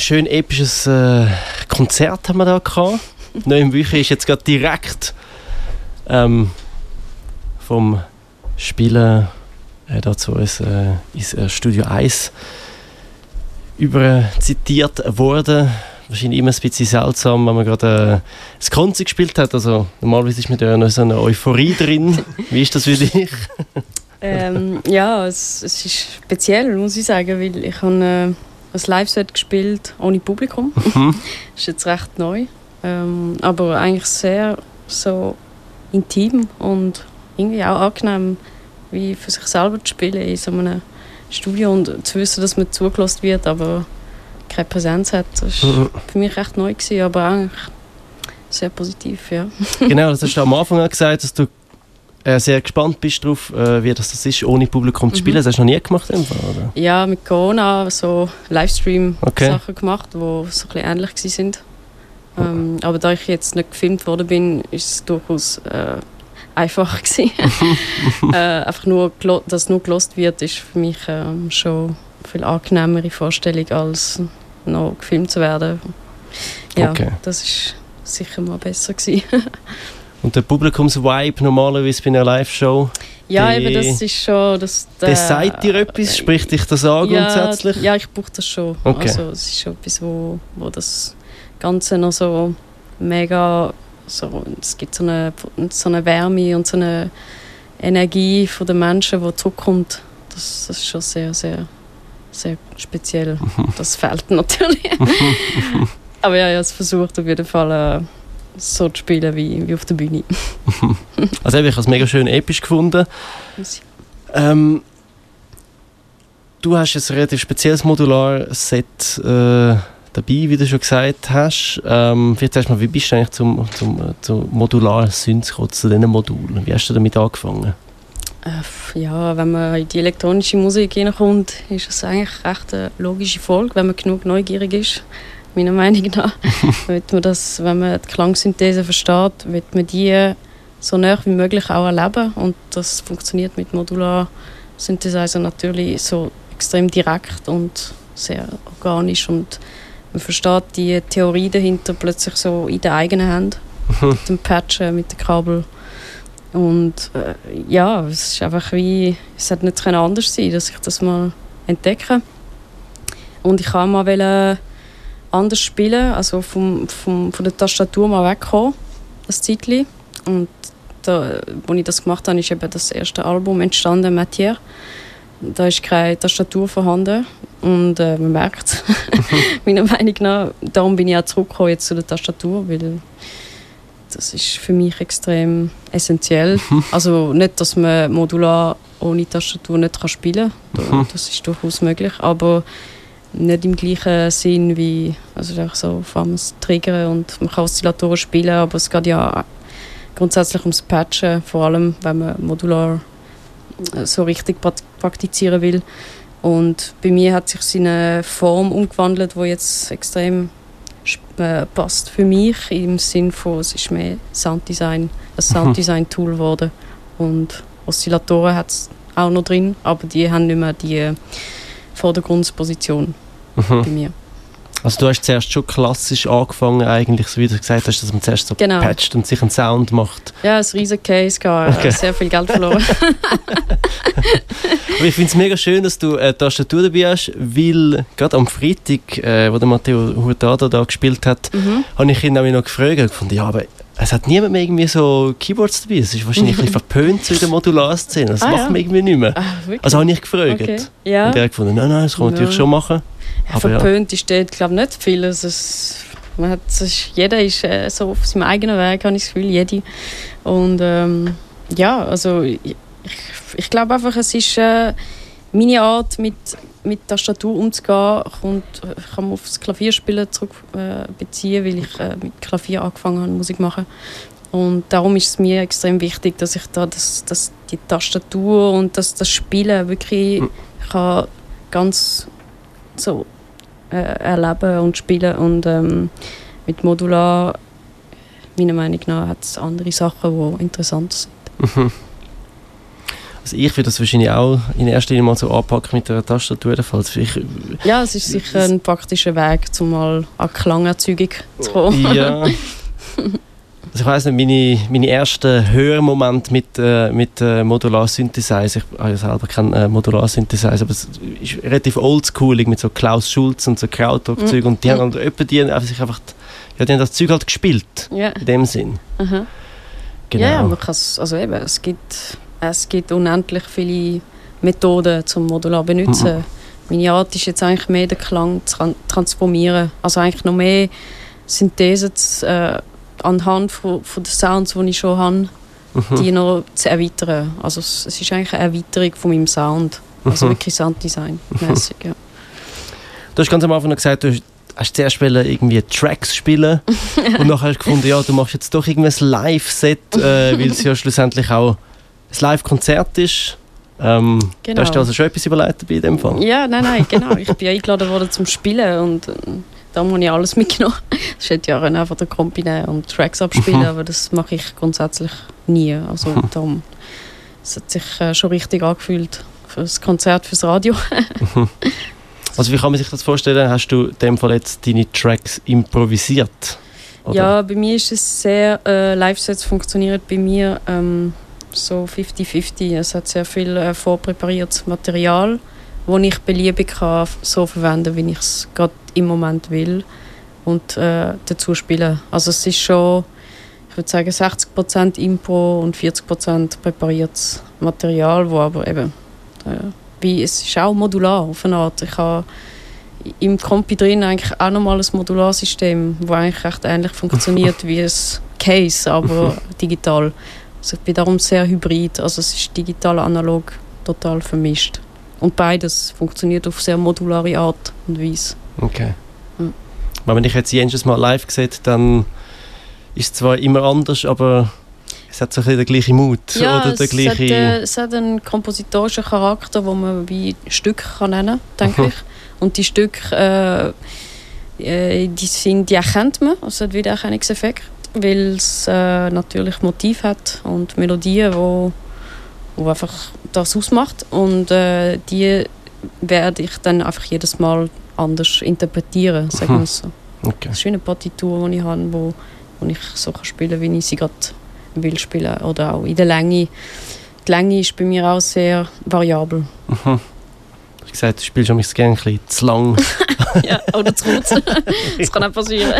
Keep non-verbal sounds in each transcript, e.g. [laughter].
schön episches äh, Konzert haben wir da gehabt. Neu im Bücher ist jetzt gerade direkt ähm, vom Spielen äh, dazu ist, äh, ins äh, Studio 1 über zitiert worden. Wahrscheinlich immer ein bisschen seltsam, wenn man gerade äh, das Konzert gespielt hat. Also normalerweise ist mit ja noch so eine Euphorie drin. [laughs] Wie ist das für dich? ähm, ja, es, es, ist speziell, muss ich sagen, weil ich habe äh, ein Live-Set gespielt ohne Publikum. Mhm. das [laughs] ist jetzt recht neu, ähm, aber eigentlich sehr so intim und irgendwie auch angenehm, wie für sich selber zu spielen in so einem Studio und zu wissen, dass man zugelassen wird, aber keine Präsenz hat. Das war mhm. für mich recht neu, gewesen, aber eigentlich sehr positiv, ja. genau, das hast du am Anfang auch gesagt, dass du sehr gespannt bist darauf, äh, wie das, das ist, ohne Publikum zu spielen. Mhm. Das hast du noch nie gemacht, Fall, oder? Ja, mit Corona so Livestream-Sachen okay. gemacht, die so ein bisschen ähnlich waren. Ähm, aber da ich jetzt nicht gefilmt worden bin, ist es durchaus äh, einfach [laughs] gewesen. [laughs] äh, einfach nur, dass nur gelost wird, ist für mich ähm, schon eine viel angenehmere Vorstellung, als noch gefilmt zu werden. Ja, okay. das ist sicher mal besser gewesen. [laughs] Und der Publikumsvibe normalerweise bei einer Live-Show? Ja, die, eben, das ist schon... Das, der, das sagt dir etwas? Spricht dich das an ja, grundsätzlich? Ja, ich brauche das schon. Okay. Also es ist schon etwas, wo, wo das Ganze noch so mega so, es gibt so eine, so eine Wärme und so eine Energie von den Menschen, die zurückkommt. Das, das ist schon sehr, sehr, sehr speziell. [laughs] Das fehlt natürlich. [laughs] Aber ja, ich habe es versucht, auf jeden Fall äh, so zu spielen wie, wie auf der Bühne. [laughs] also ich habe es mega schön episch gefunden. Ähm, du hast ein relativ spezielles Modular-Set äh, dabei, wie du schon gesagt hast. Ähm, vielleicht erst mal, wie bist du eigentlich zum, zum, zum modularen Synth gekommen, zu diesen Modulen? Wie hast du damit angefangen? Äh, ja, wenn man in die elektronische Musik hineinkommt, ist es eigentlich recht eine logische Folge, wenn man genug neugierig ist, meiner Meinung nach. [laughs] wird man das, wenn man die Klangsynthese versteht, wird man die so nah wie möglich auch erleben und das funktioniert mit Modular Synthesizer natürlich so extrem direkt und sehr organisch und man versteht die Theorie dahinter plötzlich so in der eigenen Hand. [laughs] Mit dem Patchen, mit dem Kabel. Und äh, ja, es ist einfach wie, es hat nicht anders sein dass ich das mal entdecke. Und ich kann mal anders spielen, also vom, vom, von der Tastatur mal wegkommen, das Zeitchen. Und da, als ich das gemacht habe, ist eben das erste Album entstanden, Matière. Da ist keine Tastatur vorhanden und äh, man merkt es, [laughs] [laughs] meiner Meinung nach. Darum bin ich auch zurückgekommen jetzt zu der Tastatur, weil das ist für mich extrem essentiell. [laughs] also nicht, dass man modular ohne Tastatur nicht kann spielen kann, das ist durchaus möglich, aber nicht im gleichen Sinn wie, also so vor allem das Triggern und man kann Oszillatoren spielen, aber es geht ja grundsätzlich ums Patchen, vor allem wenn man modular so richtig praktizieren will. Und bei mir hat sich seine Form umgewandelt, wo jetzt extrem äh, passt für mich im Sinn von es ist mehr Sounddesign, ein mhm. Sounddesign-Tool geworden und Oszillatoren hat es auch noch drin, aber die haben nicht mehr die Vordergrundposition mhm. bei mir. Also du hast zuerst schon klassisch angefangen, eigentlich, so wie du gesagt hast, dass man zuerst so genau. patcht und sich einen Sound macht. Ja, ein riesen Case, gehabt, okay. sehr viel Geld verloren. [laughs] Aber ich finde es mega schön, dass du eine Tastatur dabei hast, weil gerade am Freitag, äh, wo der Matteo Hurtado da gespielt hat, mhm. habe ich ihn auch noch gefragt und gefunden, ja, aber es hat niemand mehr irgendwie so Keyboards dabei. Es ist wahrscheinlich ein bisschen verpönt zu der Modularszene. Das ah, macht ja. man irgendwie nicht mehr. Ah, also habe ich gefragt. Okay. Ja. Und er hat gefunden, nein, nein, das kann man ja. natürlich schon machen. Ja, verpönt ja. ist dort, glaube ich, nicht viel. Also es, man hat, es jeder ist äh, so auf seinem eigenen Weg, habe ich das Gefühl, jede. Und ähm, ja, also ich, ich glaube einfach, es ist äh, meine Art, mit, mit Tastatur umzugehen, kommt, kann auf das Klavierspielen zurück äh, weil ich äh, mit Klavier angefangen habe, Musik machen. Und darum ist es mir extrem wichtig, dass ich da das, das, die Tastatur und das, das Spielen wirklich hm. kann ganz so äh, erleben und spielen. Und ähm, mit Modular, meiner Meinung nach, hat es andere Sachen, die interessant sind. Mhm. Also ich würde das wahrscheinlich auch in erster Linie mal so anpacken mit der Tastatur. Falls ich, ja, es ist sicher ein praktischer Weg, um mal an Klangerzeugung zu kommen. Ja. [laughs] Also ich weiss nicht, meine, meine ersten Hörmomente mit, äh, mit äh, Modular-Synthesizer, ich habe ja selber keinen äh, Modular-Synthesizer, aber es ist relativ oldschoolig mit so Klaus Schulz und so Krautrock-Zeug mm. und die mm. haben halt die haben sich einfach, ja, die haben das Zeug halt gespielt, yeah. in dem Sinn. Aha. Genau. Ja, man kann also eben, es gibt, es gibt unendlich viele Methoden zum Modular benutzen. Mm Meine Art ist jetzt eigentlich mehr den Klang zu transformieren, also eigentlich noch mehr Synthese zu, äh, anhand von, von den Sounds, die ich schon habe, mhm. die noch zu erweitern. Also es, es, ist eigentlich eine Erweiterung von meinem Sound. Also mhm. wirklich Sounddesign-mäßig, ja. Du hast ganz am Anfang gesagt, du hast zuerst irgendwie Tracks spielen [laughs] und nachher hast du gefunden, ja, du machst jetzt doch irgendwie ein Live-Set, äh, weil es ja schlussendlich auch ein Live-Konzert ist. Ähm, genau. Hast du also schon etwas überlegt bei dem Fall? Ja, nein, nein, genau. Ich bin [laughs] eingeladen worden zum Spielen und äh, da habe ich alles mitgenommen. [laughs] Ich hätte ja einfach den Kompi nehmen und Tracks abspielen, mhm. aber das mache ich grundsätzlich nie. Also mhm. darum, es hat sich äh, schon richtig angefühlt für das Konzert, fürs Radio. [laughs] Mhm. also wie kann man sich das vorstellen? Hast du in dem Fall jetzt deine Tracks improvisiert? Oder? Ja, bei mir ist es sehr, äh, Live-Sets funktionieren bei mir ähm, so 50-50. Es hat sehr viel äh, vorpräpariertes Material wo ich beliebig kann so verwenden, wie ich es gerade im Moment will und äh, dazu spielen. Also es ist schon, ich würde sagen, 60% Impro und 40% präpariertes Material, wo aber eben, äh, wie, es ist auch modular auf eine Art. Ich habe im Kompi drin eigentlich auch nochmal ein Modularsystem, das eigentlich recht ähnlich funktioniert [laughs] wie ein Case, aber [laughs] digital. Also ich bin darum sehr hybrid, also es ist digital analog total vermischt. Und beides funktioniert auf sehr modulare Art und Weise. Okay. Ja. Wenn man dich jetzt jedes Mal live sieht, dann ist es zwar immer anders, aber es hat so ein bisschen den gleichen Mut. Ja, oder der es, gleiche... hat, äh, es hat einen kompositorischen Charakter, den man wie Stück kann nennen kann, denke ich. Und die Stücke, äh, äh, die, sind, die erkennt man, also hat Wiedererkennungseffekt, weil es äh, natürlich Motiv hat und Melodien, die wo einfach das ausmacht. Und äh, die werde ich dann einfach jedes Mal anders interpretieren, sagen wir so. Okay. Eine Partitur, die ich habe, wo, wo ich so kann spielen wie ich sie gerade will spielen. Oder auch in der Länge. Die Länge ist bei mir auch sehr variabel. Mhm. Ich gesagt, du spielst mich gerne ein bisschen zu lang. [laughs] [laughs] ja, oder zu kurz. [laughs] das kann auch passieren.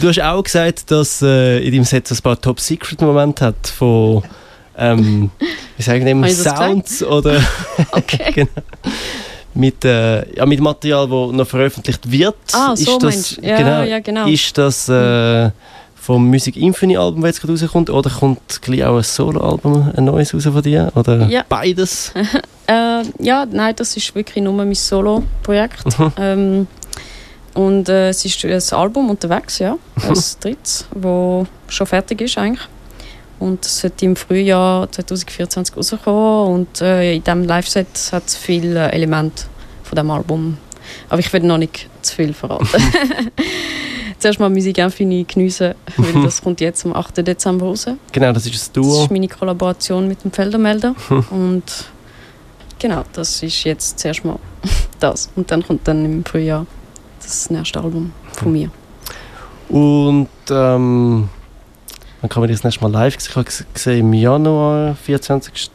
du hast auch gesagt, dass äh, in deinem Set ein paar Top-Secret-Momente hat von ähm, wie sagen wir, Sounds oder okay. genau. mit, äh, ja, mit Material, das noch veröffentlicht wird. Ah, so ist das, ja, genau, ja, genau. Ist das äh, vom Music Infinity Album, das jetzt gerade rauskommt, oder kommt gleich auch ein Solo-Album, ein neues raus von dir? Oder ja. beides? [laughs] äh, ja, nein, das ist wirklich nur mein Solo-Projekt. Mhm. Ähm, und äh, es ist ein Album unterwegs, ja, ein drittes, das schon fertig ist eigentlich. Und es sollte im Frühjahr 2024 rauskommen. Und äh, in diesem Live-Set hat es viele Elemente von diesem Album. Aber ich will noch nicht zu viel verraten. [laughs] [laughs] Zuerst mal Musik Infinity geniessen, [laughs] weil das kommt jetzt am 8. Dezember raus. Genau, das ist ein Duo. Das ist meine Kollaboration mit dem Feldermelder. [laughs] Und genau, das ist jetzt zuerst mal [laughs] das. Und dann kommt dann im Frühjahr das nächste Album von mir. Und ähm, dann kann man das nächste Mal live sehen. Ich habe gesehen im Januar, 24.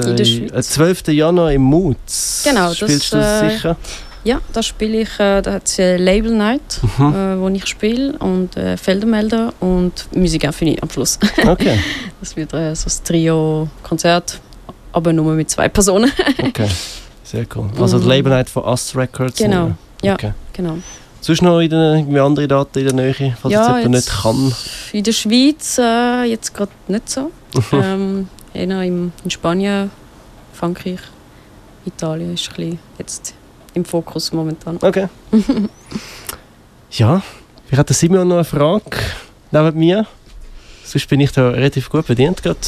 Äh, 12. Januar im Moods. Genau, Spielst das, du das äh, sicher? Ja, da spiele ich, äh, da hat es Label Night, mhm. äh, wo ich spiele und äh, Feldermelder und Musik Infinity am Schluss. Okay. [laughs] das wird äh, so ein Trio-Konzert, aber nur mit zwei Personen. [laughs] okay, sehr cool. Also mhm. Label Night von Us Records? Genau, oder? ja, okay. genau. Sonst noch in der, irgendwie andere Daten in der Nähe, falls ja, jetzt jemand nicht kann? In der Schweiz äh, jetzt gerade nicht so. ähm, eher in, in Spanien, Frankreich, Italien ist ein bisschen jetzt im Fokus momentan. Okay. [laughs] ja, ich hatte Simon noch eine Frage neben mir. Sonst bin ich da relativ gut bedient gerade.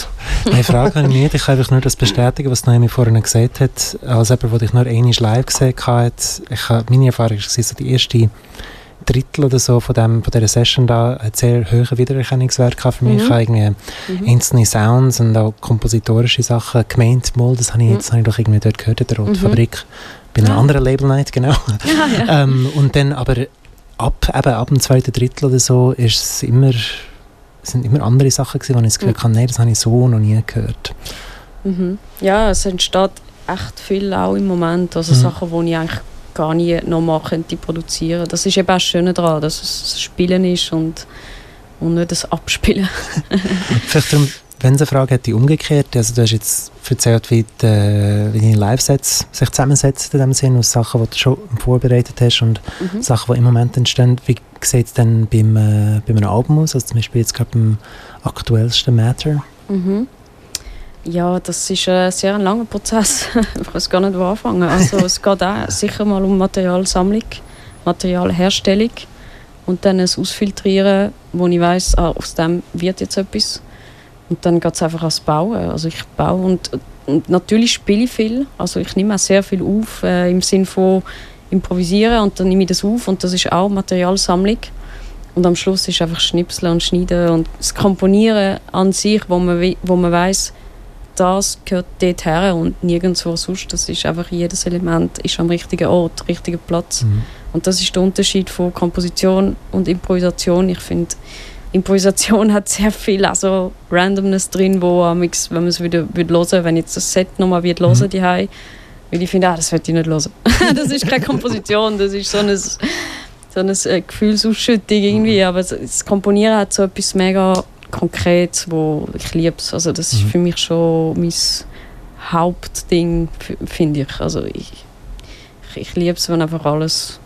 Eine Frage habe ich nicht. Ich kann einfach nur das bestätigen, was Noemi vorhin gesagt hat. Als jemand, der dich nur einmal live gesehen hat, ich habe, meine Erfahrung war, so die erste Drittel oder so von, dem, von dieser Session da einen sehr hohen Wiedererkennungswert gehabt für mich. Mhm. Ich habe irgendwie Mhm. einzelne Sounds und auch kompositorische Sachen gemeint, mal, das habe ich, Mhm. jetzt habe ich doch irgendwie dort gehört in der Rote Mhm. Fabrik, bei einer Ah. anderen Label Night, genau. Ja, [laughs] ja. ähm, und dann aber ab, eben, ab dem zweiten Drittel oder so ist es immer, sind immer andere Sachen gewesen, wo ich das Gefühl Mhm. habe, nein, das habe ich so noch nie gehört. Mhm. Ja, es entsteht echt viel auch im Moment. Also Mhm. Sachen, die ich eigentlich gar nie nochmal könnte produzieren. Das ist eben auch das Schöne daran, dass es Spielen ist und, und nicht das Abspielen. [laughs] Vielleicht darum, wenn es eine Frage hätte, umgekehrt, also du hast jetzt erzählt, wie, die, wie deine Live-Sets sich zusammensetzen in dem Sinn, aus Sachen, die du schon vorbereitet hast und Mhm. Sachen, die im Moment entstehen. Wie sieht es denn beim, äh, bei einem Album aus? Also zum Beispiel jetzt gerade beim aktuellsten Matter. Mhm. Ja, das ist ein sehr langer Prozess. [laughs] ich weiß gar nicht, wo anfangen. Also es geht auch sicher mal um Materialsammlung, Materialherstellung und dann ein Ausfiltrieren, wo ich weiß, ah, aus dem wird jetzt etwas. Und dann geht es einfach ans Bauen. Also ich baue und, und natürlich spiele ich viel. Also ich nehme auch sehr viel auf äh, im Sinne von improvisieren und dann nehme ich das auf und das ist auch Materialsammlung. Und am Schluss ist einfach Schnipseln und Schneiden und das Komponieren an sich, wo man, wo man weiß, das gehört dort her und nirgendwo sonst. Das ist einfach jedes Element ist am richtigen Ort, richtigen Platz. Mhm. Und das ist der Unterschied von Komposition und Improvisation. Ich finde, Improvisation hat sehr viel also Randomness drin, wo amix, wenn man es wieder würde hören, wenn ich jetzt das Set nochmal wieder hören Mhm. die weil ich finde, ah, das will ich nicht hören. [laughs] das ist keine Komposition, das ist so ein so eine äh, Gefühlsausschüttung irgendwie, aber das- Komponieren hat so etwas mega Konkretes, wo ich liebe. Also das ist Mhm. für mich schon mein Hauptding, finde ich. Also ich, ich, ich liebe es, wenn einfach alles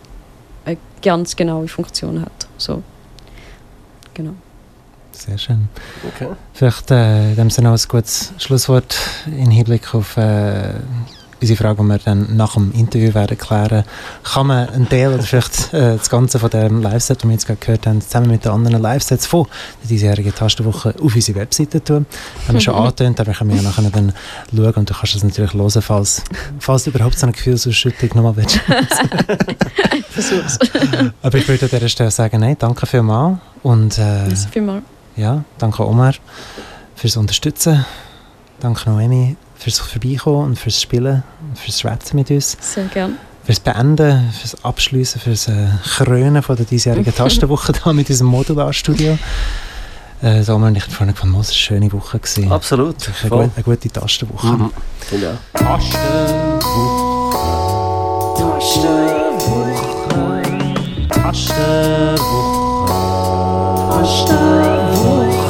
eine ganz genaue Funktion hat. So. Genau. Sehr schön. Okay. Vielleicht äh, in dem Sinne auch ein gutes Schlusswort in Hinblick auf äh, unsere Frage, die wir dann nach dem Interview werden klären. Kann man einen Teil oder vielleicht äh, das Ganze von dem Live-Set, das wir jetzt gerade gehört haben, zusammen mit den anderen Live-Sets von der diesjährigen Tastenwoche auf unsere Webseite tun? Haben wir schon [laughs] angetönt, aber können wir ja nachher dann schauen und du kannst das natürlich hören, falls, falls du überhaupt so eine Gefühlsausschüttung nochmal willst. [laughs] Versuch's. [laughs] aber ich würde an dieser Stelle sagen, nein, danke vielmals und äh, vielmals. ja, danke Omar fürs Unterstützen. Danke Noemi fürs Vorbeikommen und fürs Spielen und fürs Schwätzen mit uns. Sehr gern. Fürs Beenden, fürs Abschließen, fürs äh, Krönen von der diesjährigen [laughs] Tastenwoche da mit unserem Modularstudio. Äh, so Omar und ich haben vorhin gefunden, es war eine schöne Woche. Gewesen. Absolut. Eine, Voll. gute, eine gute Tastenwoche. Mhm. Finde ich auch. Tastenwoche. Tastenwoche.